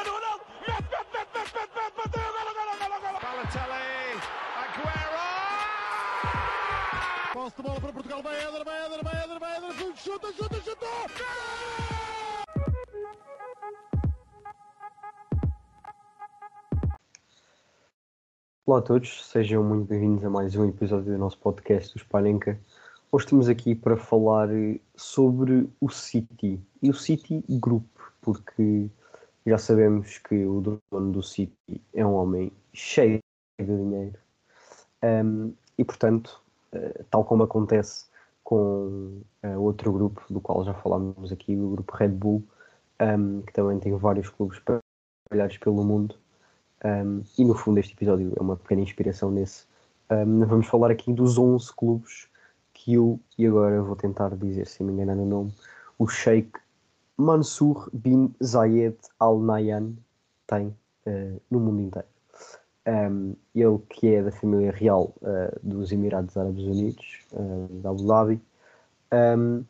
Cristiano Ronaldo, mete, mete, mete, mete, mete, mete, bateu, golo, golo, golo, golo. Balotelli, Aguero! Posse de bola para Portugal, vai Eder, vai Eder, vai Eder, vai Eder, chuta, chuta, chuta! Olá a todos, sejam muito bem-vindos a mais um episódio do nosso podcast do Spanenka. Hoje estamos aqui para falar sobre o City e o City Group, porque já sabemos que o dono do City é um homem cheio de dinheiro um, e, portanto, uh, tal como acontece com uh, outro grupo do qual já falámos aqui, o grupo Red Bull, um, que também tem vários clubes espalhados pelo mundo. Um, e no fundo, este episódio é uma pequena inspiração nesse. vamos falar aqui dos 11 clubes que eu, e agora vou tentar dizer, se me enganar no nome, o Sheikh Mansour bin Zayed Al Nahyan tem uh, no mundo inteiro. Um, ele que é da família real uh, dos Emirados Árabes Unidos, uh, da Abu Dhabi, um,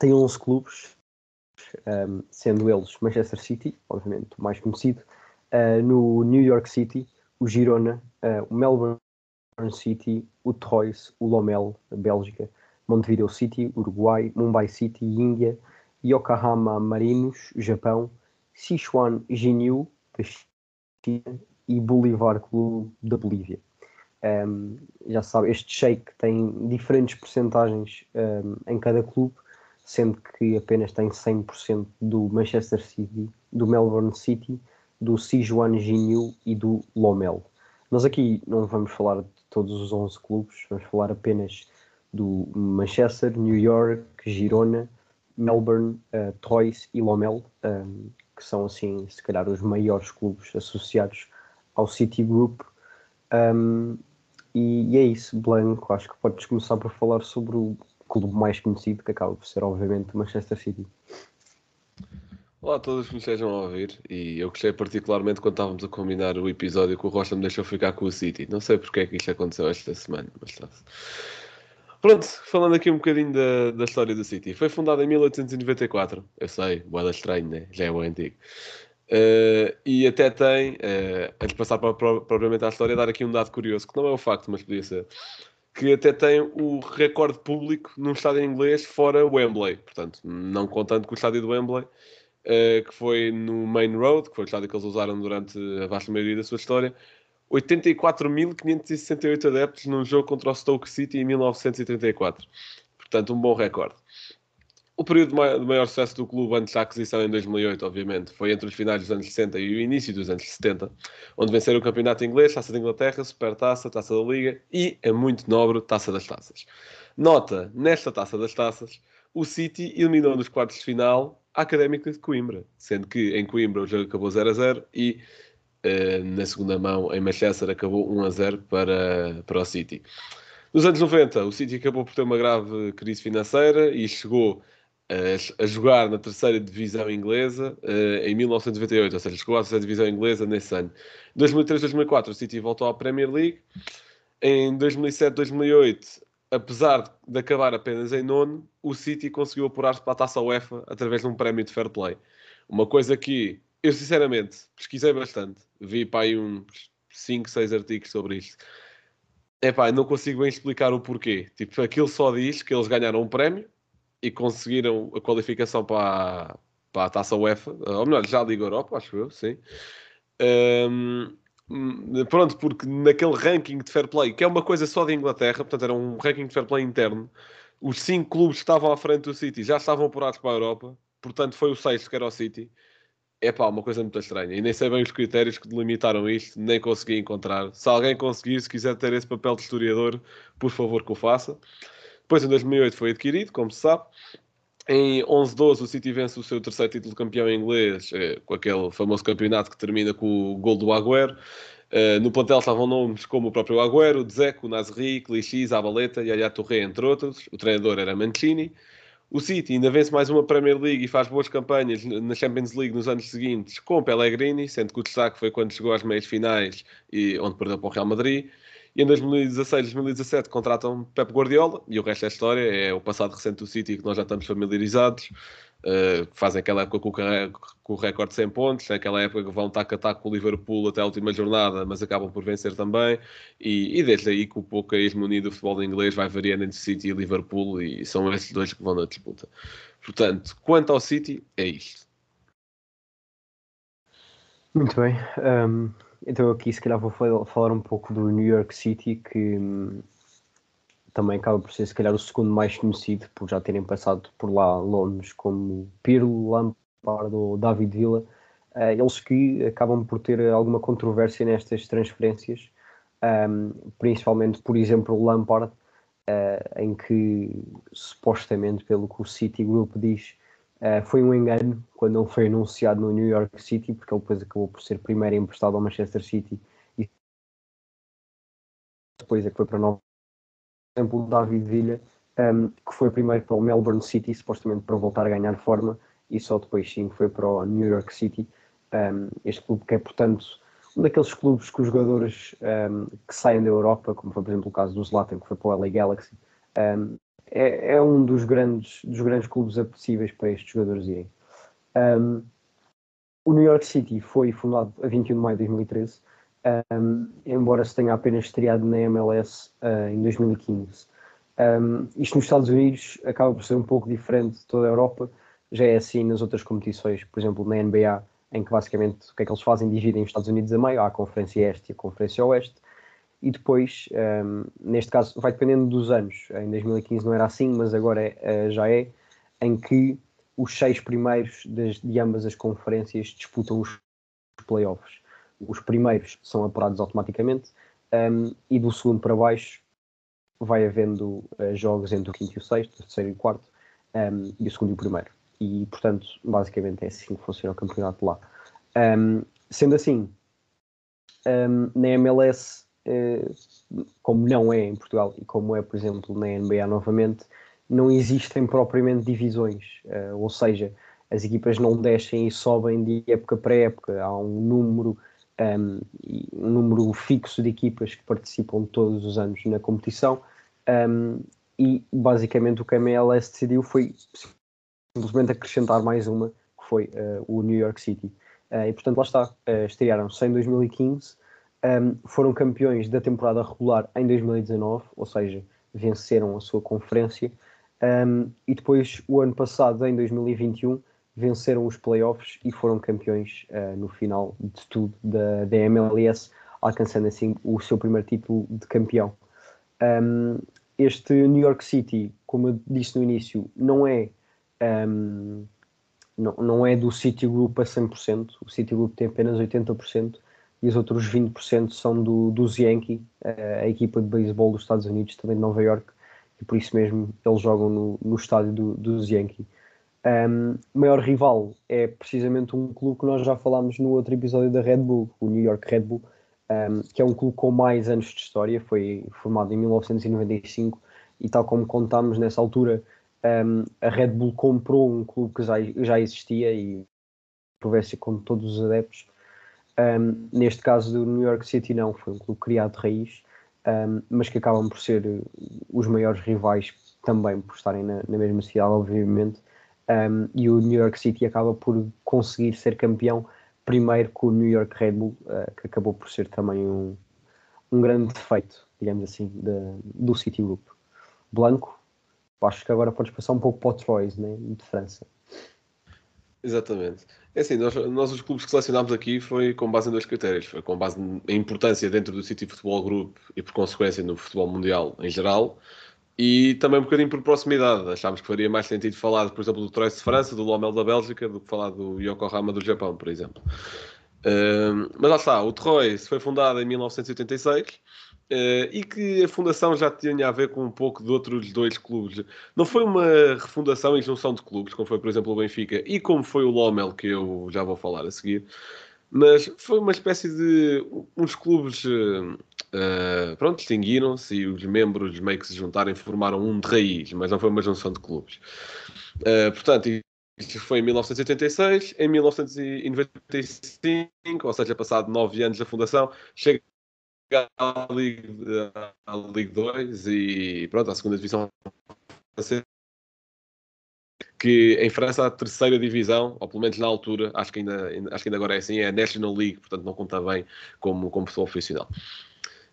tem 11 clubes, um, sendo eles Manchester City, obviamente o mais conhecido, no New York City, o Girona, o Melbourne City, o Troyes, o Lomel, Bélgica, Montevideo City, Uruguai, Mumbai City, Índia, Yokohama Marinos, Japão, Sichuan Jinyu, da China, e Bolivar Clube da Bolívia. Um, já sabe, este shake tem diferentes percentagens um, em cada clube, sendo que apenas tem 100% do Manchester City, do Melbourne City, do Sichuan Jinyu e do Lomel. Nós aqui não vamos falar de todos os 11 clubes, vamos falar apenas do Manchester, New York, Girona, Melbourne, uh, Troyes e Lomel, um, que são assim, se calhar, os maiores clubes associados ao City Group. Um, e, e, é isso, Blanco, acho que podes começar por falar sobre o clube mais conhecido, que acaba por ser, obviamente, Manchester City. Olá a todos que me estejam a ouvir e eu gostei particularmente quando estávamos a combinar o episódio que o Rocha me deixou ficar com o City. Não sei porque é que isto aconteceu esta semana, mas está Pronto, falando aqui um bocadinho da, da história do City. Foi fundado em 1894. Eu sei, boada estranho, né? Já é bem antigo. Uh, e até tem, uh, antes de passar para, para, propriamente à história, dar aqui um dado curioso, que não é o facto, mas podia ser, que até tem o recorde público num estádio inglês fora Wembley. Portanto, não contando com o estádio do Wembley, uh, que foi no Main Road, que foi o estádio que eles usaram durante a vasta maioria da sua história, 84.568 adeptos num jogo contra o Stoke City em 1934. Portanto, um bom recorde. O período de maior sucesso do clube antes da aquisição em 2008, obviamente, foi entre os finais dos anos 60 e o início dos anos 70, onde venceram o Campeonato Inglês, Taça da Inglaterra, Supertaça, Taça da Liga e, a muito nobre, Taça das Taças. Nota, nesta Taça das Taças, o City eliminou nos quartos de final a Académica de Coimbra, sendo que em Coimbra o jogo acabou 0 a 0 e na segunda mão em Manchester acabou 1 a 0 para, para o City. Nos anos 90, o City acabou por ter uma grave crise financeira e chegou a, a jogar na terceira divisão inglesa uh, em 1998, ou seja, chegou à terceira divisão inglesa nesse ano. Em 2003-2004, o City voltou à Premier League. Em 2007-2008, apesar de acabar apenas em nono, o City conseguiu apurar-se para a taça UEFA através de um prémio de fair play. Uma coisa que eu, sinceramente, pesquisei bastante. Vi para aí uns 5, 6 artigos sobre isto. É pá, não consigo bem explicar o porquê. Tipo, aquilo só diz que eles ganharam um prémio e conseguiram a qualificação para, a, para a taça UEFA, ou melhor, já a Liga Europa, acho eu, sim. Um, pronto, porque naquele ranking de fair play, que é uma coisa só da Inglaterra, portanto era um ranking de fair play interno, os cinco clubes que estavam à frente do City já estavam apurados para a Europa, portanto foi o sexto que era o City. É pá, uma coisa muito estranha. E nem sei bem os critérios que delimitaram isto, nem consegui encontrar. Se alguém conseguir, se quiser ter esse papel de historiador, por favor que o faça. Depois, em 2008, foi adquirido, como se sabe. Em 11-12 o City vence o seu terceiro título de campeão inglês, eh, com aquele famoso campeonato que termina com o gol do Agüero. Uh, no plantel estavam nomes como o próprio Agüero, Dzeko, Nasri, Clichy, Zabaleta, Yaya Touré, entre outros. O treinador era Mancini. O City ainda vence mais uma Premier League e faz boas campanhas na Champions League nos anos seguintes com Pellegrini, sendo que o destaque foi quando chegou às meias finais e onde perdeu para o Real Madrid. E em 2016, 2017 contratam Pep Guardiola e o resto é história, é o passado recente do City que nós já estamos familiarizados. Uh, fazem aquela época com com o recorde de 100 pontos, naquela época que vão taco a taco com o Liverpool até a última jornada, mas acabam por vencer também. E, e desde aí que o pouco a hegemonia do futebol inglês vai variando entre City e Liverpool, e são esses dois que vão na disputa. Portanto, quanto ao City, é isto. Muito bem. Um, então aqui se calhar vou falar um pouco do New York City, que um, também acaba por ser se calhar o segundo mais conhecido, por já terem passado por lá lonos como Pirlo, Lampard ou David Villa. Uh, eles que acabam por ter alguma controvérsia nestas transferências, um, principalmente, por exemplo, o Lampard, uh, em que supostamente, pelo que o City Group diz, Uh, foi um engano quando ele foi anunciado no New York City, porque ele depois acabou por ser primeiro emprestado ao Manchester City e depois é que foi para Nova exemplo, David Villa, um, que foi primeiro para o Melbourne City, supostamente para voltar a ganhar forma, e só depois sim foi para o New York City. Um, este clube que é, portanto, um daqueles clubes que os jogadores um, que saem da Europa, como foi, por exemplo, o caso do Zlatan, que foi para o LA Galaxy, é, é, um dos grandes, dos grandes clubes apetecíveis para estes jogadores irem. Um, o New York City foi fundado a 21 de maio de 2013, um, embora se tenha apenas estreado na MLS uh, em 2015. Um, isto nos Estados Unidos acaba por ser um pouco diferente de toda a Europa, já é assim nas outras competições, por exemplo, na NBA, em que basicamente o que é que eles fazem? Dividem os Estados Unidos a meio, há a Conferência Este e a Conferência Oeste, e depois, um, neste caso, vai dependendo dos anos. Em 2015 não era assim, mas agora é, já é, em que os seis primeiros das, de ambas as conferências disputam os playoffs. Os primeiros são apurados automaticamente um, e do segundo para baixo vai havendo uh, jogos entre o quinto e o sexto, o terceiro e o quarto, um, e o segundo e o primeiro. E, portanto, basicamente é assim que funciona o campeonato lá. Um, sendo assim, na MLS eh, como não é em Portugal e como é, por exemplo, na NBA novamente, não existem propriamente divisões, eh, ou seja, as equipas não descem e sobem de época para época, há um número, um, um número fixo de equipas que participam todos os anos na competição. Um, e basicamente o que a MLS decidiu foi simplesmente acrescentar mais uma, que foi uh, o New York City. Uh, e portanto lá está, uh, estrearam-se em 2015 um, foram campeões da temporada regular em 2019, ou seja, venceram a sua conferência, um, e depois, o ano passado, em 2021, venceram os playoffs e foram campeões uh, no final de tudo da, da MLS, alcançando assim o seu primeiro título de campeão. Um, este New York City, como eu disse no início, não é, um, não, não é do City Group a 100%, o City Group tem apenas 80%, e os outros 20% são do, dos Yankee, a equipa de beisebol dos Estados Unidos, também de Nova York, e por isso mesmo eles jogam no, no estádio do, dos Yankee. Um, maior rival é precisamente um clube que nós já falámos no outro episódio da Red Bull, o New York Red Bull, um, que é um clube com mais anos de história, foi formado em 1995 e tal como contámos nessa altura, um, a Red Bull comprou um clube que já, já existia e provesse com todos os adeptos um, neste caso do New York City não, foi um clube criado de raiz, mas que acabam por ser os maiores rivais também por estarem na, na mesma cidade, obviamente. Um, e o New York City acaba por conseguir ser campeão primeiro com o New York Red Bull, uh, que acabou por ser também um, um grande defeito, digamos assim, de, do City Group. Blanco, acho que agora podes passar um pouco para o Troyes, né, de França. Exatamente. É assim, nós, nós os clubes que selecionámos aqui foi com base em dois critérios. Foi com base na importância dentro do City Futebol Group e por consequência no futebol mundial em geral. E também um bocadinho por proximidade. Achámos que faria mais sentido falar, por exemplo, do Troyes de França, do Lomel da Bélgica, do que falar do Yokohama do Japão, por exemplo. Uh, mas lá está, o Troyes foi fundado em 1986 Uh, e que a fundação já tinha a ver com um pouco de outros dois clubes. Não foi uma refundação e junção de clubes, como foi, por exemplo, o Benfica e como foi o Lomel, que eu já vou falar a seguir, mas foi uma espécie de. uns clubes. Uh, pronto, distinguiram-se e os membros meio que se juntaram e formaram um de raiz, mas não foi uma junção de clubes. Uh, portanto, isto foi em 1986, em 1995, ou seja, passado nove anos da fundação, chega à Ligue, à Ligue 2 e pronto, à segunda divisão francesa. Que em França a terceira divisão, ou pelo menos na altura, acho que ainda, acho que ainda agora é assim, é a National League, portanto não conta bem como, como futebol profissional.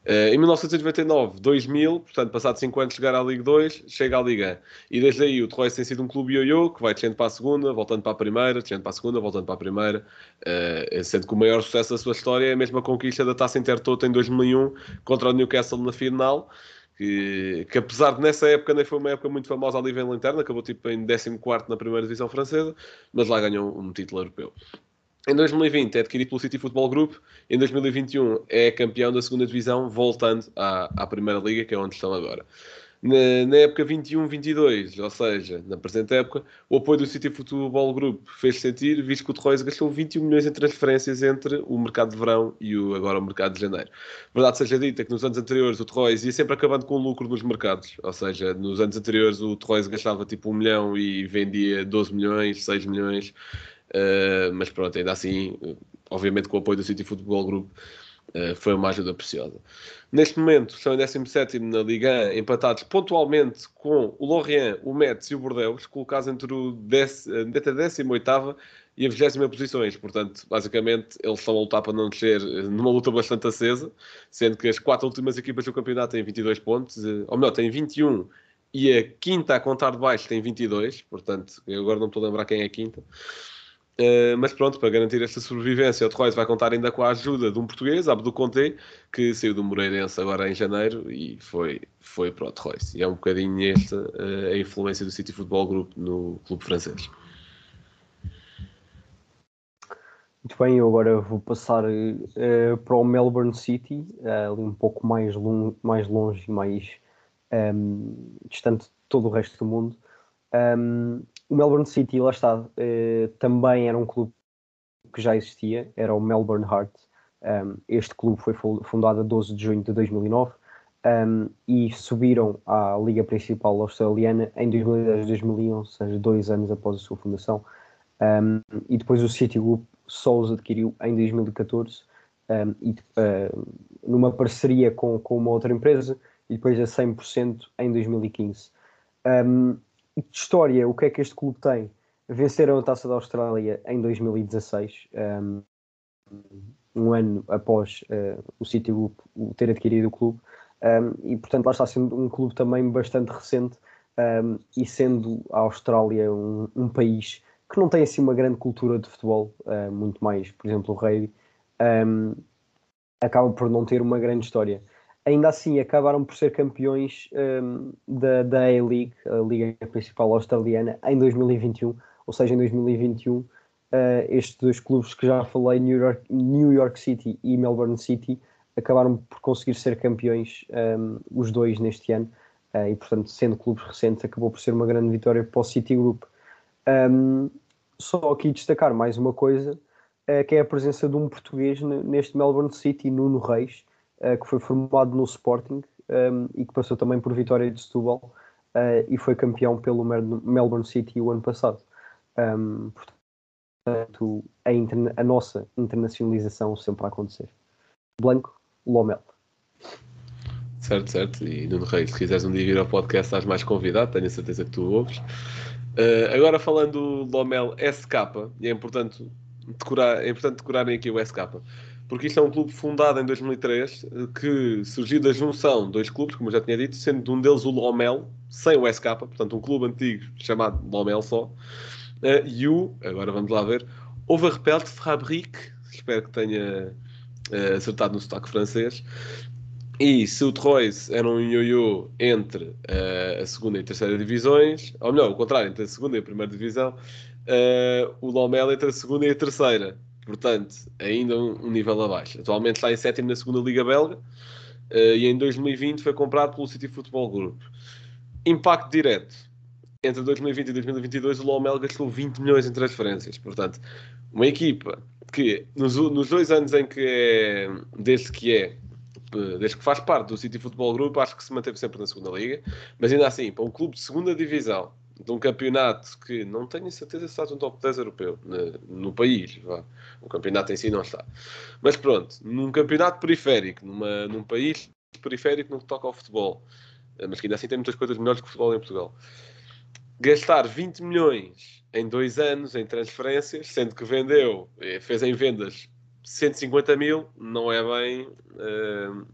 Uh, em 1999, 2000, portanto, passado 5 anos chegar à Liga 2, chega à Liga 1. E desde aí o Troyes tem sido um clube ioiô, que vai descendo para a segunda, voltando para a primeira, descendo para a segunda, voltando para a primeira, uh, sendo que o maior sucesso da sua história é a mesma conquista da Taça Intertoto em 2001 contra o Newcastle na final, que, que, apesar de nessa época nem foi uma época muito famosa a nível interno, acabou tipo em 14 na primeira divisão francesa, mas lá ganhou um título europeu. Em 2020 é adquirido pelo City Football Group. Em 2021 é campeão da segunda divisão, voltando à, à primeira liga, que é onde estão agora. Na, na época 21-22, ou seja, na presente época, o apoio do City Football Group fez sentir, visto que o Torroiz gastou 21 milhões em transferências entre o mercado de verão e o, agora o mercado de janeiro. Verdade seja dita que nos anos anteriores o Torroiz ia sempre acabando com lucro nos mercados, ou seja, nos anos anteriores o Torroiz gastava tipo 1 milhão e vendia 12 milhões, 6 milhões. Uh, mas pronto, ainda assim, obviamente com o apoio do City Football Group, uh, foi uma ajuda preciosa. Neste momento, estão em 17 na Liga 1, empatados pontualmente com o Lorient, o Metz e o Bordeaux, colocados entre, o dec, entre a 18 e a 20 posições. Portanto, basicamente, eles estão a lutar para não descer numa luta bastante acesa, sendo que as quatro últimas equipas do campeonato têm 22 pontos, ou melhor, têm 21 e a quinta a contar de baixo tem 22, portanto, eu agora não estou a lembrar quem é a quinta. Uh, mas pronto, para garantir esta sobrevivência, o Torres vai contar ainda com a ajuda de um português, Abdo Conte, que saiu do Moreirense agora em janeiro e foi, foi para o Torres. E é um bocadinho esta uh, a influência do City Football Group no clube francês. Muito bem, eu agora vou passar uh, para o Melbourne City, ali um pouco mais, long, mais longe e mais um, distante de todo o resto do mundo. Um, o Melbourne City, lá está, uh, também era um clube que já existia, era o Melbourne Heart. Um, este clube foi fundado a 12 de junho de 2009 um, e subiram à Liga Principal Australiana em 2010-2011, ou seja, dois anos após a sua fundação. Um, e depois o City Group só os adquiriu em 2014 e, uh, numa parceria com, com uma outra empresa e depois a 100% em 2015. Um, de história, o que é que este clube tem? Venceram a Taça da Austrália em 2016, um, um ano após uh, o City Group ter adquirido o clube, um, e portanto lá está sendo um clube também bastante recente, um, e sendo a Austrália um, um, país que não tem assim uma grande cultura de futebol, uh, muito mais, por exemplo, o rugby, acaba por não ter uma grande história ainda assim acabaram por ser campeões um, da, da A-League, a liga principal australiana, em 2021, ou seja, em 2021 uh, estes dois clubes que já falei, New York, New York City e Melbourne City, acabaram por conseguir ser campeões um, os dois neste ano, uh, e portanto, sendo clubes recentes, acabou por ser uma grande vitória para o City Group. Um, só aqui destacar mais uma coisa, uh, que é a presença de um português neste Melbourne City, Nuno Reis, uh, que foi formado no Sporting um, ehm, e que passou também por Vitória de Setúbal uh, e foi campeão pelo Melbourne City o ano passado. Um, ehm, portanto, a, a, nossa internacionalização sempre a acontecer. Blanco, Lomel. Certo, certo. E Nuno Reis, se quiseres um dia vir ao podcast, estás mais convidado, tenho a certeza que tu ouves. Uh, agora falando do Lomel SK, e é importante decorar, é importante decorarem aqui o SK porque isto é um clube fundado em 2003 que surgiu da junção de dois clubes, como eu já tinha dito, sendo um deles o Lomel, sem o SK, portanto um clube antigo chamado Lomel só, uh, e o, agora vamos lá ver, Overpelt Fabrique, espero que tenha uh, acertado no sotaque francês, e se o Troyes era um ioiô entre uh, a segunda e a terceira divisões, ou melhor, o contrário, entre a segunda e a primeira divisão, uh, o Lomel entre a segunda e a terceira. Portanto, ainda um, nível abaixo. Atualmente está em sétimo na segunda Liga Belga uh, e em 2020 foi comprado pelo City Football Group. Impacto direto. Entre 2020 e 2022 o Lomel gastou 20 milhões em transferências. Portanto, uma equipa que nos, nos dois anos em que é, desde que é desde que faz parte do City Football Group, acho que se manteve sempre na segunda liga, mas ainda assim, para um clube de segunda divisão, de um campeonato que não tenho certeza se está no top 10 europeu, no, no país, vá. o campeonato em si não está. Mas pronto, num campeonato periférico, numa, num país periférico no que toca ao futebol, eh, mas que ainda assim tem muitas coisas melhores que o futebol em Portugal. Gastar 20 milhões em dois anos em transferências, sendo que vendeu, eh, fez em vendas 150 mil, não é bem uh,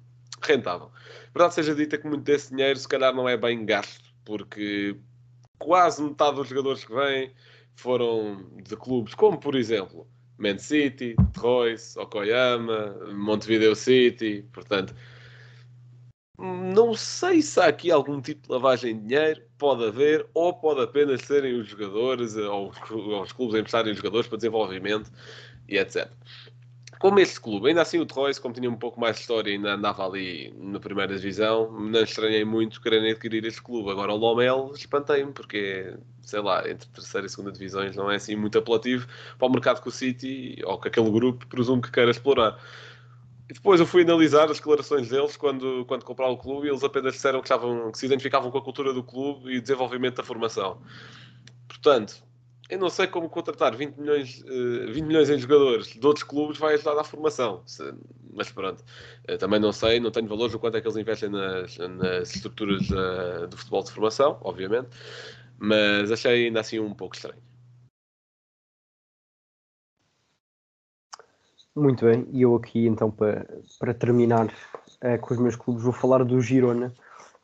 rentável. Verdade seja dita que muito desse dinheiro se calhar não é bem gasto, porque quase metade dos jogadores que vêm foram de clubes como, por exemplo, Man City, Troyes, Okoyama, Montevideo City, portanto não sei se há aqui algum tipo de lavagem de dinheiro, pode haver, ou pode apenas serem os jogadores ou os, clubes emprestarem jogadores para desenvolvimento e etc. Como este clube, ainda assim o Troyes, como tinha um pouco mais de história e ainda andava ali na primeira divisão, não estranhei muito quererem adquirir este clube. Agora o Lomel espantei-me, porque, sei lá, entre terceira e segunda divisões não é assim muito apelativo para o mercado que o City ou que aquele grupo presumo que queira explorar. E depois eu fui analisar as declarações deles quando, quando compraram o clube e eles apenas disseram que, estavam, que se identificavam com a cultura do clube e desenvolvimento da formação. Portanto, eu não sei como contratar 20 milhões, uh, eh, 20 milhões em jogadores de outros clubes vai ajudar à formação. Mas pronto, uh, também não sei, não tenho valores o quanto é que eles investem nas, nas estruturas uh, do futebol de formação, obviamente, mas achei ainda assim um pouco estranho. Muito bem, e eu aqui então para, para terminar uh, com os meus clubes vou falar do Girona,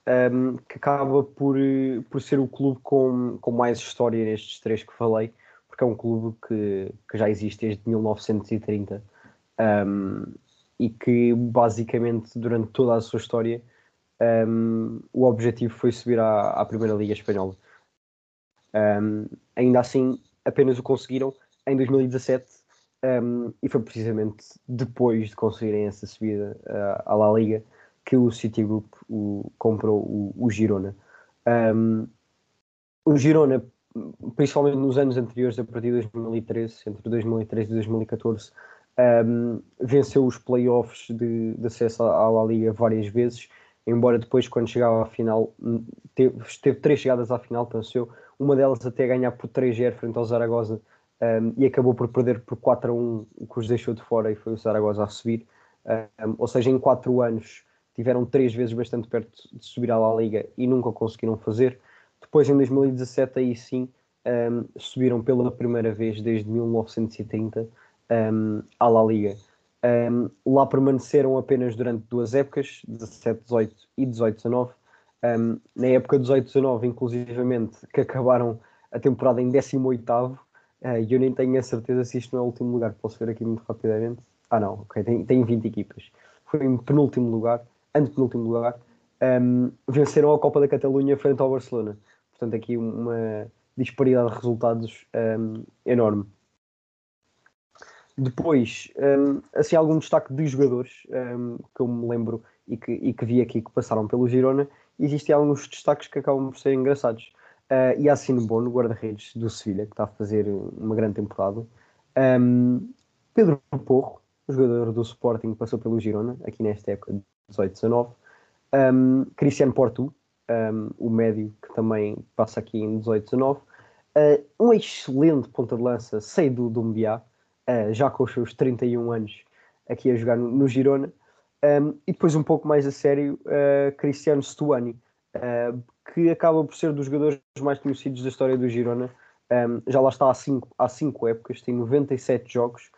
um, que acaba por, por ser o clube com, com mais história nestes três que falei, porque é um clube que, que já existe desde 1930 um, e que basicamente durante toda a sua história um, o objetivo foi subir à, à Primeira Liga Espanhola. ainda assim, apenas o conseguiram em 2017 um, e foi precisamente depois de conseguirem essa subida uh, à La Liga que o Citigroup o, comprou o, o Girona. Um, o Girona, principalmente nos anos anteriores, a partir de 2013, entre 2013 e 2014, um, venceu os playoffs de, de acesso à Liga várias vezes, embora depois, quando chegava à final, hum, teve, teve três chegadas à final, pensou, uma delas até ganhar por 3-0 frente ao Zaragoza um, e acabou por perder por 4 a 1, o que os deixou de fora e foi o Zaragoza a subir. Um, ou seja, em 4 anos tiveram três vezes bastante perto de subir à La Liga e nunca conseguiram fazer. Depois, em 2017, aí sim, um, subiram pela primeira vez desde 1930 um, à La Liga. Um, lá permaneceram apenas durante duas épocas, 17-18 e 18-19. na época 18-19, inclusivamente, que acabaram a temporada em 18º, Uh, e eu nem tenho a certeza se isto não é o último lugar. Posso ver aqui muito rapidamente. Ah, não, ok, tem, tem 20 equipas. Foi em penúltimo lugar, antepenúltimo lugar. Um, venceram a Copa da Catalunha frente ao Barcelona. Portanto, aqui uma disparidade de resultados um, enorme. Depois, um, assim, algum destaque de jogadores que eu me lembro e que, e que vi aqui que passaram pelo Girona. Existem alguns destaques que acabam por ser engraçados. Uh, e Assino Bono, guarda-redes do Sevilha, que está a fazer uma grande temporada. Pedro Porro, jogador do Sporting, passou pelo Girona, aqui nesta época de 18-19. Um, Cristiano Porto, um, o médio, que também passa aqui em 18-19. Uh, ah, um excelente ponta de lança, Seidu Dumbiá, uh, já com os seus 31 anos, aqui a jogar no, no Girona. Um, e depois, um pouco mais a sério, uh, Cristiano Stuani, uh, que acaba por ser dos jogadores mais conhecidos da história do Girona. Um, já lá está há 5 há cinco épocas, tem 97 jogos,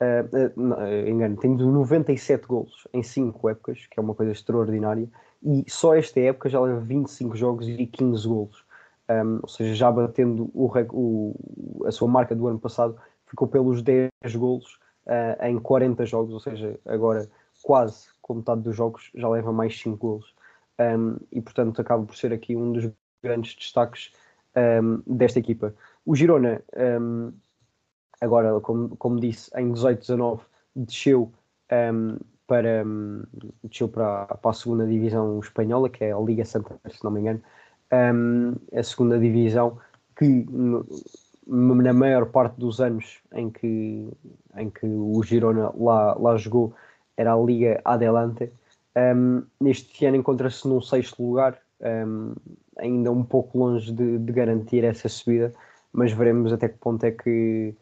uh, engano, tem 97 golos em 5 épocas, que é uma coisa extraordinária, e só esta época já leva 25 jogos e 15 golos. Um, ou seja, já batendo o, o, a sua marca do ano passado, ficou pelos 10 golos uh, em 40 jogos, ou seja, agora quase com metade dos jogos já leva mais 5 golos um, e portanto acaba por ser aqui um dos grandes destaques um, desta equipa. O Girona, agora, como, como disse, em 18-19 desceu para, desceu para, para a segunda divisão espanhola, que é a Liga Santander, se não me engano, a segunda divisão que na maior parte dos anos em que, em que o Girona lá, lá jogou era a Liga Adelante, um, neste ano encontra-se num sexto lugar um, ainda um pouco longe de, de, garantir essa subida, mas veremos até que ponto é que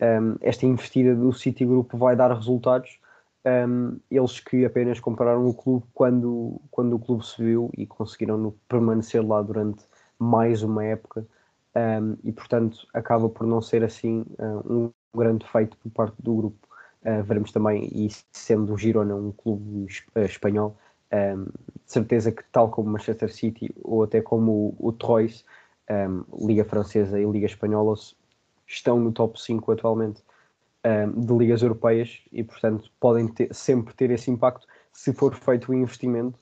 um, esta investida do Citigroup vai dar resultados. Um, eles que apenas compraram o clube quando, quando o clube subiu e conseguiram permanecer lá durante mais uma época um, e portanto acaba por não ser assim uh, um grande feito por parte do grupo. Uh, veremos também, e sendo o Girona um clube uh, espanhol, um, de certeza que tal como Manchester City ou até como o, o Troyes, Liga Francesa e Liga Espanhola, estão no top 5 atualmente de ligas europeias e portanto podem ter, sempre ter esse impacto se for feito o investimento.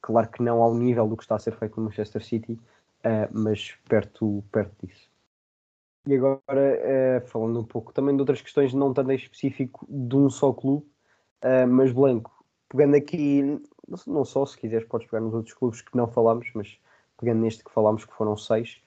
Claro que não ao nível do que está a ser feito no Manchester City, uh, mas perto, perto disso. E agora, uh, falando um pouco também de outras questões, não tanto em específico de um só clube, uh, mas Blanco, pegando aqui, não só, se quiseres, podes pegar nos outros clubes que não falámos, mas pegando neste que falámos, que foram seis,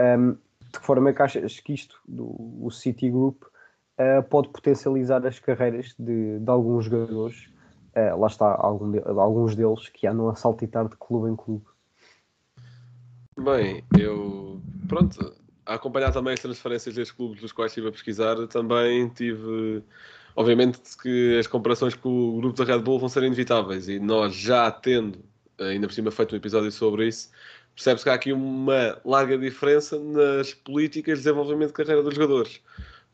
um, de que forma é que achas que isto, do o City Group, uh, pode potencializar as carreiras de, de alguns jogadores? Uh, lá está, algum de, alguns deles que andam a saltitar de clube em clube. Bem, eu pronto, a acompanhar também as transferências destes clubes dos quais estive a pesquisar, também tive obviamente que as comparações com o grupo da Red Bull vão ser inevitáveis e nós já tendo ainda por cima feito um episódio sobre isso, percebe-se que há aqui uma larga diferença nas políticas de desenvolvimento de carreira dos jogadores.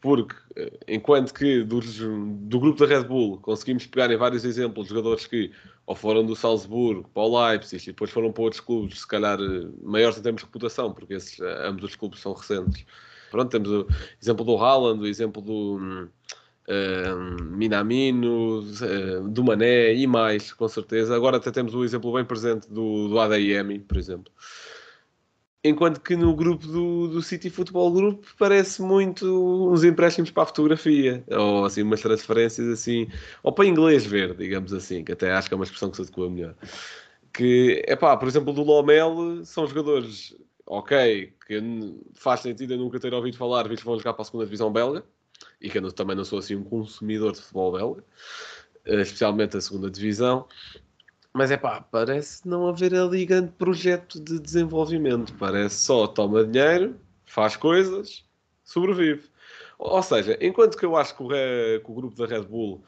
Porque, eh, enquanto que dos, do grupo da Red Bull conseguimos pegar em vários exemplos de jogadores que ou foram do Salzburgo para o Leipzig e depois foram para outros clubes, se calhar eh, maiores em termos de reputação, porque esses, eh, ambos os clubes são recentes. Pronto, temos o exemplo do Haaland, o exemplo do Minamino, uh, do Mané e mais, com certeza. Agora até temos o exemplo bem presente do, do ADM, por exemplo. Enquanto que no grupo do, do City Football Group parece muito uns empréstimos para a fotografia, ou assim, umas transferências assim, ou para inglês ver, digamos assim, que até acho que é uma expressão que se adequa melhor. Que, é pá, por exemplo, do Lomel são jogadores, ok, que faz sentido eu nunca ter ouvido falar, visto que vão jogar para a segunda divisão belga, e que eu também não sou assim um consumidor de futebol belga, eh, especialmente a segunda divisão, mas é pá, parece não haver ali grande projeto de desenvolvimento. Parece só toma dinheiro, faz coisas, sobrevive. Ou seja, enquanto que eu acho que o, que o grupo da Red Bull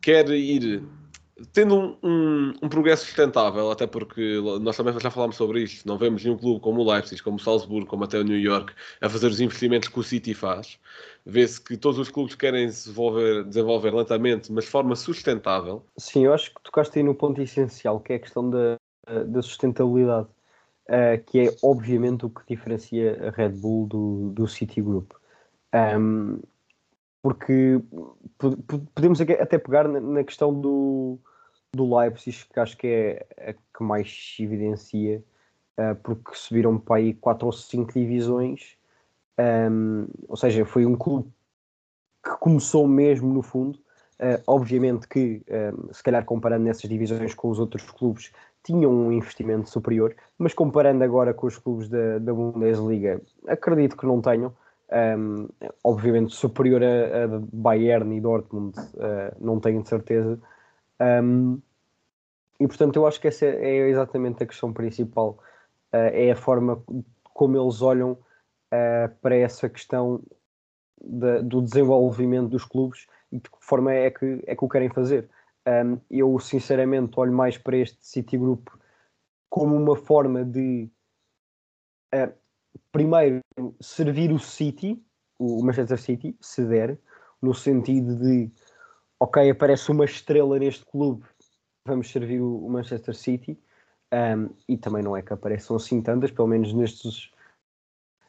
quer ir tendo um, um, um, progresso sustentável, até porque nós também já falámos sobre isto, não vemos nenhum clube como o Leipzig, como o Salzburgo, como até o New York, a fazer os investimentos que o City faz. Vê-se que todos os clubes querem desenvolver, desenvolver lentamente, mas de forma sustentável. Sim, eu acho que tocaste aí no ponto essencial, que é a questão da, da sustentabilidade, uh, que é obviamente o que diferencia a Red Bull do, do City Group. Um, porque podemos até pegar na questão do, do Leipzig, que acho que é a que mais evidencia, uh, porque subiram para aí 4 ou 5 divisões, ou seja, foi um clube que começou mesmo no fundo. Uh, obviamente que, se calhar comparando nessas divisões com os outros clubes, tinham um investimento superior, mas comparando agora com os clubes da, da Bundesliga, acredito que não tenham um, obviamente superior a, a, Bayern e Dortmund, uh, não tenho de certeza. Um, e portanto, eu acho que essa é exatamente a questão principal. Uh, é a forma como eles olham uh, para essa questão do desenvolvimento dos clubes e de que forma é que, é que o querem fazer. Um, eu, sinceramente, olho mais para este City Group como uma forma de primeiro, servir o City, o Manchester City, se der, no sentido de, ok, aparece uma estrela neste clube, vamos servir o Manchester City, um, e também não é que apareçam assim tantas, pelo menos nestes,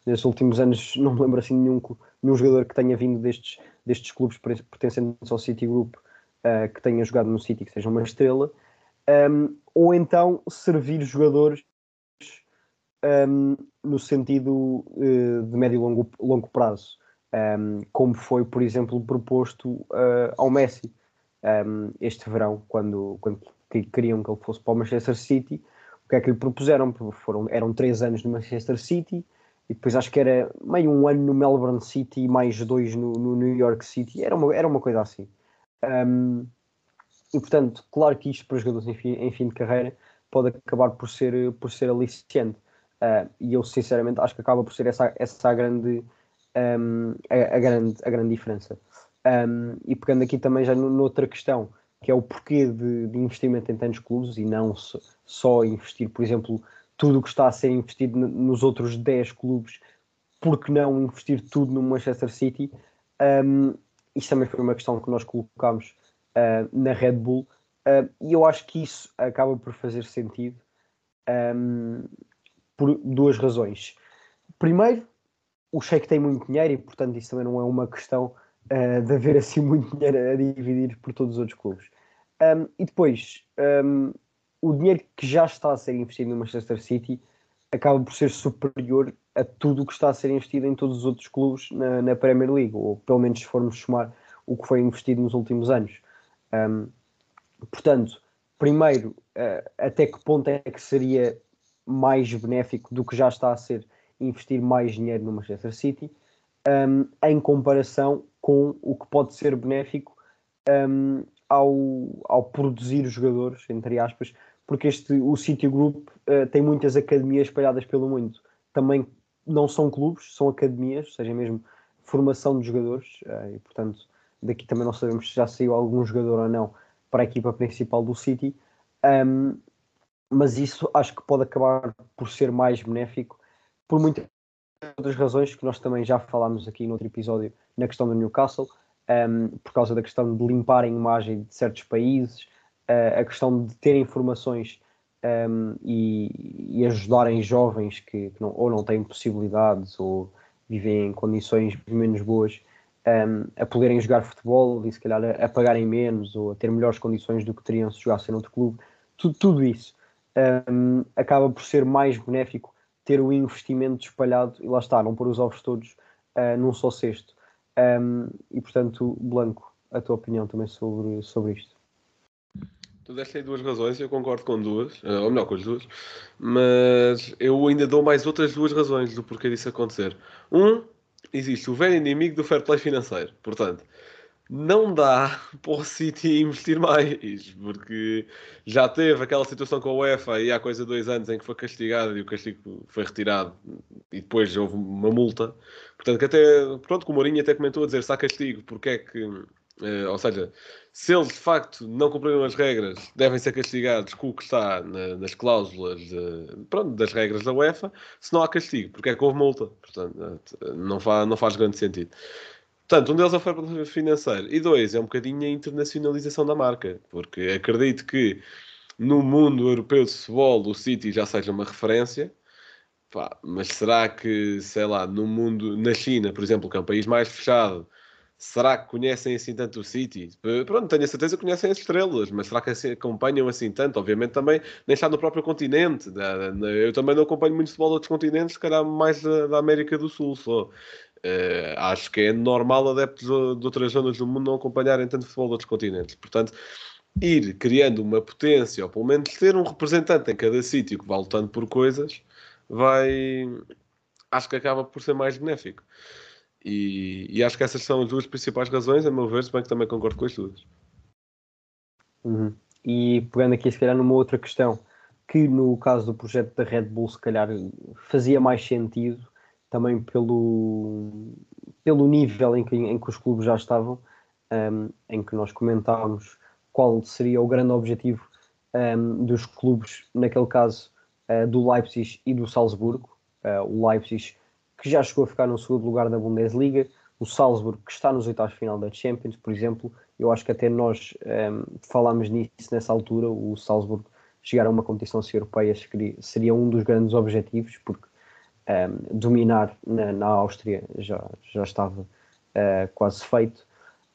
nestes últimos anos, não me lembro assim nenhum, nenhum jogador que tenha vindo destes, destes clubes pertencentes ao City Group uh, que tenha jogado no City, que seja uma estrela, um, ou então servir jogadores um, no sentido uh, de médio e longo, longo prazo, um, como foi, por exemplo, proposto uh, ao Messi um, este verão, quando, quando queriam que ele fosse para o Manchester City. O que é que lhe propuseram? Foram, eram três anos no Manchester City e depois acho que era meio um ano no Melbourne City e mais dois no, no New York City. Era uma, era uma coisa assim. Um, e portanto, claro que isto para os jogadores em fim, em fim de carreira pode acabar por ser, por ser aliciante. Uh, e eu sinceramente acho que acaba por ser essa, essa a, grande, um, a, a, grande, a grande diferença. Um, e pegando aqui também já noutra questão, que é o porquê de, de investimento em tantos clubes e não só, só investir, por exemplo, tudo o que está a ser investido nos outros 10 clubes, porque não investir tudo no Manchester City? Um, isto também foi uma questão que nós colocámos uh, na Red Bull, uh, e eu acho que isso acaba por fazer sentido um, por duas razões. Primeiro, o Sheik tem muito dinheiro e, portanto, isso também não é uma questão uh, de haver assim muito dinheiro a dividir por todos os outros clubes. Um, e depois, um, o dinheiro que já está a ser investido no Manchester City acaba por ser superior a tudo o que está a ser investido em todos os outros clubes na, na Premier League, ou pelo menos se formos somar o que foi investido nos últimos anos. Um, portanto, primeiro, uh, até que ponto é que seria mais benéfico do que já está a ser investir mais dinheiro no Manchester City, um, em comparação com o que pode ser benéfico um, ao, ao produzir os jogadores, entre aspas, porque este, o City Group uh, tem muitas academias espalhadas pelo mundo. Também não são clubes, são academias, seja mesmo formação de jogadores, uh, e portanto daqui também não sabemos se já saiu algum jogador ou não para a equipa principal do City. Um, mas isso acho que pode acabar por ser mais benéfico por muitas outras razões que nós também já falámos aqui no outro episódio na questão do Newcastle, um, por causa da questão de limpar a imagem de certos países, uh, a questão de ter informações um, e, e, ajudarem jovens que, que não, ou não têm possibilidades ou vivem em condições menos boas um, a poderem jogar futebol e se calhar a, a, pagarem menos ou a ter melhores condições do que teriam se jogassem noutro clube. Tudo, tudo isso um, acaba por ser mais benéfico ter o investimento espalhado e lá está, não pôr os ovos todos uh, num só cesto. Um, e portanto, Blanco, a tua opinião também sobre, sobre isto? Tu deste aí duas razões, eu concordo com duas, ah, ou melhor, com as duas, mas eu ainda dou mais outras duas razões do porquê disso acontecer. Um, existe o velho inimigo do fair play financeiro. Portanto, não dá o City investir mais, porque já teve aquela situação com a UEFA e há coisa de dois anos em que foi castigado e o castigo foi retirado e depois houve uma multa. Portanto, que até, pronto, que o Mourinho até comentou a dizer se há castigo, porque é que, eh, ou seja, se eles de facto não cumpriram as regras, devem ser castigados com o que está na, nas cláusulas de, pronto, das regras da UEFA, se não há castigo, porque é que houve multa. Portanto, não faz, não faz grande sentido. Portanto, um deles é o fair financeiro. E dois, é um bocadinho a internacionalização da marca. Porque acredito que no mundo europeu de futebol o City já seja uma referência. Pá, mas será que, sei lá, no mundo, na China, por exemplo, que é um país mais fechado, será que conhecem assim tanto o City? Pronto, tenho a certeza que conhecem as estrelas, mas será que assim, acompanham assim tanto? Obviamente também nem está no próprio continente. Eu também não acompanho muito futebol de outros continentes, se calhar mais da, da América do Sul só. Uh, acho que é normal adeptos de outras zonas do mundo não acompanharem tanto futebol de outros continentes. Portanto, ir criando uma potência, ou pelo menos ter um representante em cada sítio que vá lutando por coisas, vai. Acho que acaba por ser mais benéfico. E, e acho que essas são as duas principais razões, a meu ver, se bem que também concordo com as duas. Uhum. E pegando aqui, se calhar, numa outra questão, que no caso do projeto da Red Bull, se calhar fazia mais sentido também pelo, pelo nível em que, em que os clubes já estavam, um, em que nós comentávamos qual seria o grande objetivo um, dos clubes, naquele caso uh, do Leipzig e do Salzburgo. Uh, o Leipzig que já chegou a ficar no segundo lugar da Bundesliga, o Salzburgo que está nos oitavos final da Champions, por exemplo. Eu acho que até nós um, falámos nisso nessa altura. O Salzburgo chegar a uma competição europeia seria um dos grandes objetivos, porque um, dominar na, na, Áustria já, já estava uh, quase feito.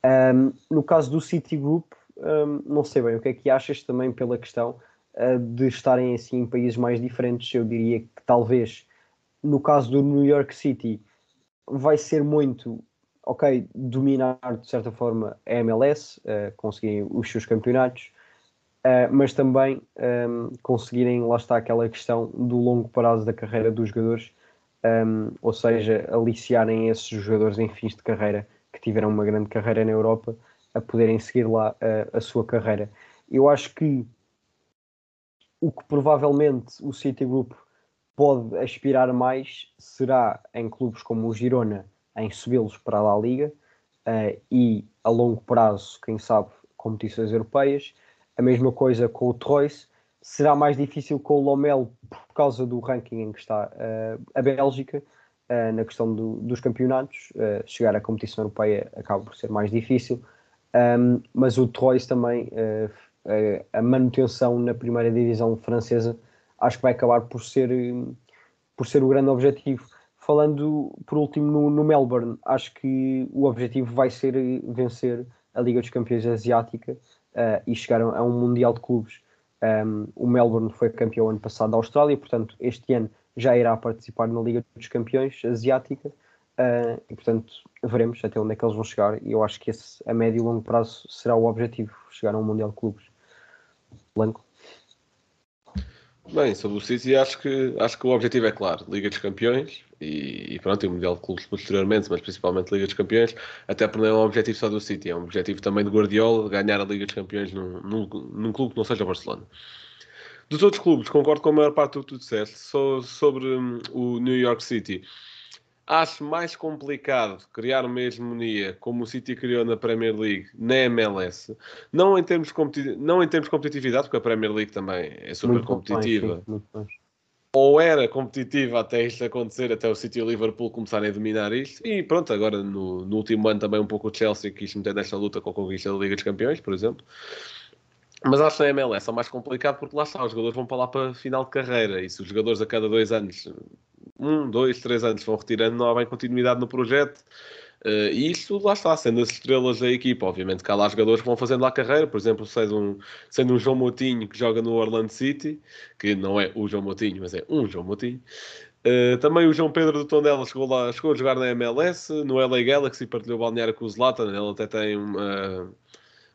Um, no caso do Citigroup, um, não sei bem o que é que achas também pela questão uh, de estarem assim em países mais diferentes. Eu diria que talvez no caso do New York City vai ser muito ok, dominar de certa forma a MLS, uh, conseguirem os seus campeonatos, uh, mas também um, conseguirem, lá está aquela questão do longo prazo da carreira dos jogadores um, ou seja, aliciarem esses jogadores em fins de carreira que tiveram uma grande carreira na Europa a poderem seguir lá a, a sua carreira. Eu acho que o que provavelmente o Citigroup pode aspirar mais será em clubes como o Girona, em subi-los para a La Liga uh, e a longo prazo, quem sabe, competições europeias. A mesma coisa com o Troyes. Será mais difícil com o Lomel por causa do ranking em que está uh, a Bélgica, uh, na questão do, dos campeonatos. chegar à competição europeia acaba por ser mais difícil. Um, mas o Troyes também, a manutenção na primeira divisão francesa, acho que vai acabar por ser, por ser o grande objetivo. Falando por último no, no Melbourne, acho que o objetivo vai ser vencer a Liga dos Campeões Asiática uh, e chegar a um Mundial de Clubes. Um, o Melbourne foi campeão ano passado da Austrália, portanto, este ano já irá participar na Liga dos Campeões Asiática uh, e, portanto, veremos até onde é que eles vão chegar. E eu acho que esse, a médio e longo prazo será o objetivo chegar a um Mundial de Clubes. Blanco. Bem, sobre o City, acho que, acho que o objetivo é claro: Liga dos Campeões e, e pronto, e o Mundial de Clubes posteriormente, mas principalmente Liga dos Campeões, até porque não é um objetivo só do City, é um objetivo também do Guardiola ganhar a Liga dos Campeões num, num, num clube que não seja o Barcelona. Dos outros clubes, concordo com a maior parte do que tu disseste. So, sobre um, o New York City, acho mais complicado criar uma hegemonia como o City criou na Premier League, na MLS, não em termos de, não em termos de competitividade, porque a Premier League também é super muito competitiva. Bem, ou era competitiva até isto acontecer, até o City e o Liverpool começarem a dominar isto. E pronto, agora no, no último ano também um pouco o Chelsea quis meter nesta luta com a conquista da Liga dos Campeões, por exemplo. Mas acho que na MLS é mais complicado porque lá está, os jogadores vão para lá para final de carreira e se os jogadores a cada dois anos um, dois, três anos vão retirando, não há bem continuidade no projeto. Uh, e isso lá está, sendo as estrelas da equipa. Obviamente que há lá jogadores que vão fazendo lá carreira, por exemplo, sendo um, sendo um João Moutinho que joga no Orlando City, que não é o João Moutinho, mas é um João Moutinho. Uh, também o João Pedro do Tondela chegou, lá, chegou a jogar na MLS, no LA Galaxy, partilhou o balneário com o Zlatan. Ele até tem uma,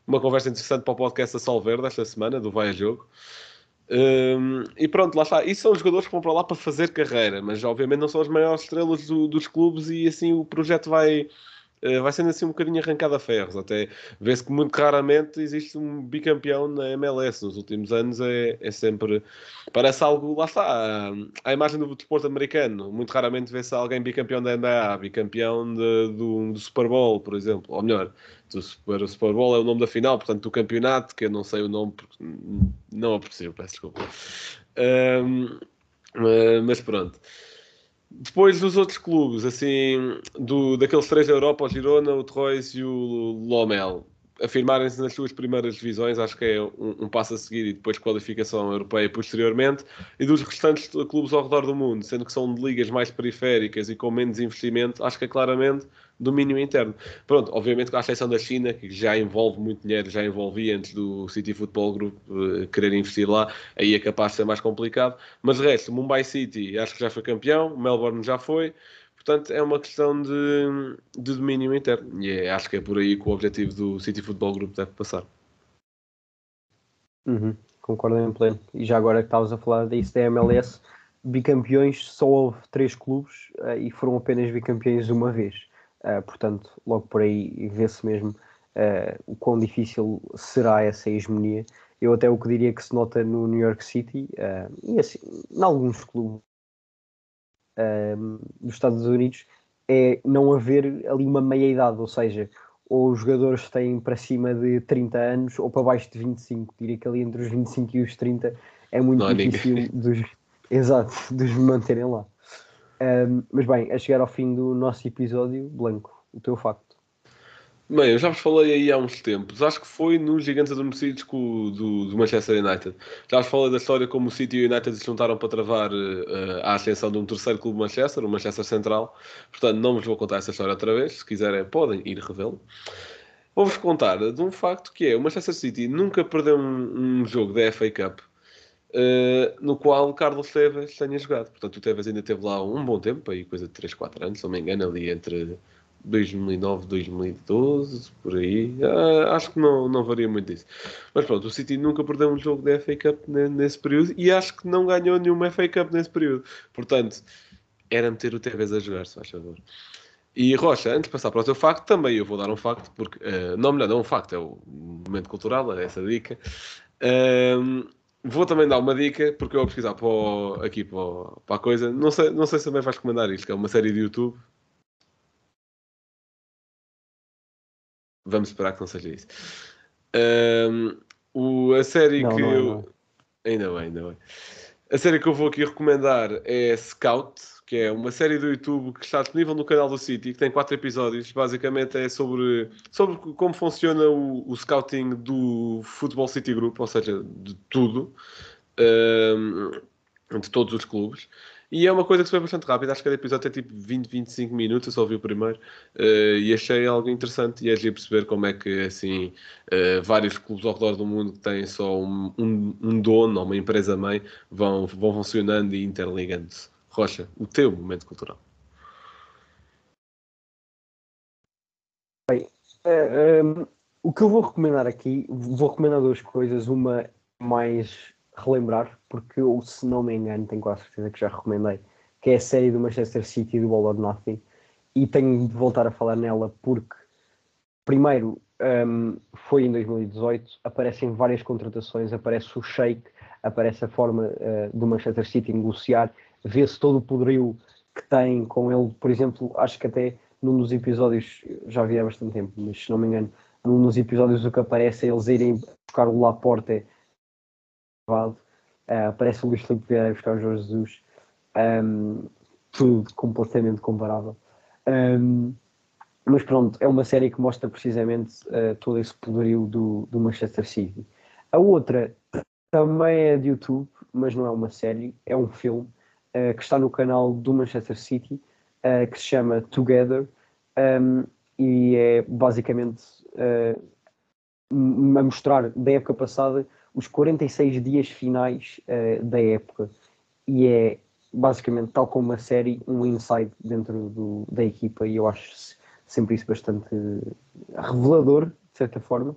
uma conversa interessante para o podcast a Solver desta semana, do Vai a Jogo. Um, e pronto, lá está. Isso são jogadores que vão para lá para fazer carreira, mas obviamente não são as maiores estrelas do, dos clubes e assim o projeto vai, vai sendo assim um bocadinho arrancado a ferros. Até vê-se que muito raramente existe um bicampeão na MLS. Nos últimos anos é, é sempre. Parece algo, lá está. A imagem do desporto americano. Muito raramente vê-se alguém bicampeão da NBA, bicampeão de, do, do Super Bowl, por exemplo. Ou melhor, do Super, Super Bowl é o nome da final, portanto, do campeonato, que eu não sei o nome porque não aprecio, peço desculpa. Um, mas pronto. Depois dos outros clubes, assim, do, daqueles três da Europa, o Girona, o Troyes e o Lomel, afirmarem-se nas suas primeiras divisões, acho que é um, um, passo a seguir e depois qualificação europeia posteriormente, e dos restantes clubes ao redor do mundo, sendo que são de ligas mais periféricas e com menos investimento, acho que é claramente domínio interno. Pronto, obviamente com a exceção da China, que já envolve muito dinheiro, já envolvia antes do City Football Group uh, querer investir lá, aí é capaz de ser mais complicado, mas o resto, Mumbai City acho que já foi campeão, Melbourne já foi, Portanto, é uma questão de, de domínio interno. E é, acho que é por aí que o objetivo do City Football Group deve passar. Uhum, concordo em pleno. E já agora que estavas a falar disso da MLS, bicampeões só houve três clubes uh, e foram apenas bicampeões uma vez. Uh, portanto, logo por aí vê-se mesmo uh, o quão difícil será essa hegemonia. Eu até o que diria que se nota no New York City e assim, em alguns clubes dos Estados Unidos é não haver ali uma meia-idade, ou seja, ou os jogadores têm para cima de 30 anos ou para baixo de 25. Diria que ali entre os 25 e os 30 é muito não difícil dos, exato, dos manterem lá. Um, mas bem, a chegar ao fim do nosso episódio, Blanco, o teu facto. Bem, eu já vos falei aí há uns tempos, acho que foi nos Gigantes Adormecidos do, do Manchester United. Já vos falei da história como o City e o United se juntaram para travar uh, a ascensão de um terceiro clube Manchester, o Manchester Central. Portanto, não vos vou contar essa história outra vez, se quiserem podem ir revê-lo. Vou-vos contar de um facto que é, o Manchester City nunca perdeu um, um jogo da FA Cup Uh, no qual Carlos Tevez tenha jogado. Portanto, o Tevez ainda teve lá um bom tempo, aí coisa de 3, 4 anos, se não me engano, ali entre 2009, 2012, por aí. Uh, acho que não, não varia muito disso. Mas pronto, o City nunca perdeu um jogo da FA Cup nesse período e acho que não ganhou nenhuma FA Cup nesse período. Portanto, era meter o Tevez a jogar, se faz favor. E Rocha, antes de passar para o teu facto, também eu vou dar um facto, porque, uh, não melhor, não é um facto, é o momento cultural, é essa dica. Vou também dar uma dica, porque eu vou pesquisar para o- aqui para, o- para a coisa. Não sei, não sei se também vais recomendar isto, que é uma série de YouTube. Vamos esperar que não seja isso. Ahm, o, a série Não, que não é, eu. não é. Ainda bem, ainda bem. A série que eu vou aqui recomendar é Scout, que é uma série do YouTube que está disponível no canal do City, que tem quatro episódios. Basicamente é sobre, sobre como funciona o, o scouting do Futebol City Group, ou seja, de tudo, ahm, de todos os clubes. E é uma coisa que se vê bastante rápida, acho que cada episódio tem tipo 20, 25 minutos, eu só vi o primeiro, eh, e achei algo interessante e é de perceber como é que assim eh, vários clubes ao redor do mundo que têm só um, um, um dono ou uma empresa mãe vão, vão funcionando e interligando-se. Rocha, o teu momento cultural. Eh, um, o que eu vou recomendar aqui, vou recomendar duas coisas. Uma mais relembrar, porque eu, se não me engano, tenho quase certeza que já recomendei, que é a série do Manchester City do All or Nothing. E tenho de voltar a falar nela porque, primeiro, um, foi em 2018, aparecem várias contratações, aparece o Sheik, aparece a forma uh, do Manchester City negociar, vê-se todo o poderio que tem com ele, por exemplo, acho que até num dos episódios, já vi há bastante tempo, mas se não me engano, num dos episódios o que aparece é eles irem buscar o Laporte uh, aparece o Luís Filipe Vieira buscar o Jorge Jesus. Um, tudo completamente comparável. Um, mas pronto, é uma série que mostra precisamente uh, todo esse poderio do, do Manchester City. A outra também é de YouTube mas não é uma série, é um filme que está no canal do Manchester City uh, que se chama Together um, e é basicamente uh, a mostrar da época passada os 46 dias finais uh, da época. E é basicamente tal como uma série um insight dentro do, da equipa e eu acho sempre isso bastante revelador de certa forma.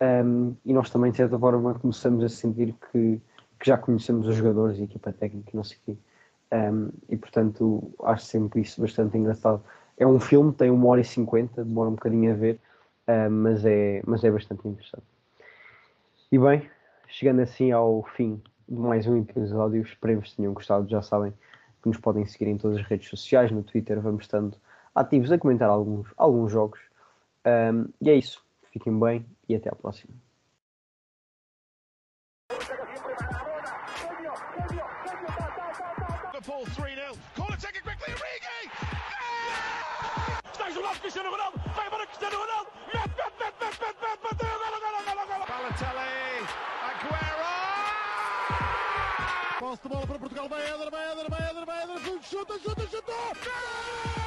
Um, e nós também de certa forma começamos a sentir que, que já conhecemos os jogadores e a equipa técnica não sei o quê um, e portanto acho sempre isso bastante engraçado é um filme, tem uma hora e cinquenta demora um bocadinho a ver uh, mas, é, mas é bastante interessante e bem, chegando assim ao fim de mais um episódio, espero que tenham gostado. Já sabem que nos podem seguir em todas as redes sociais, no Twitter, vamos estando ativos a comentar alguns, alguns jogos. Um, e é isso. Fiquem bem e até à próxima. Chuta, chuta, chuta!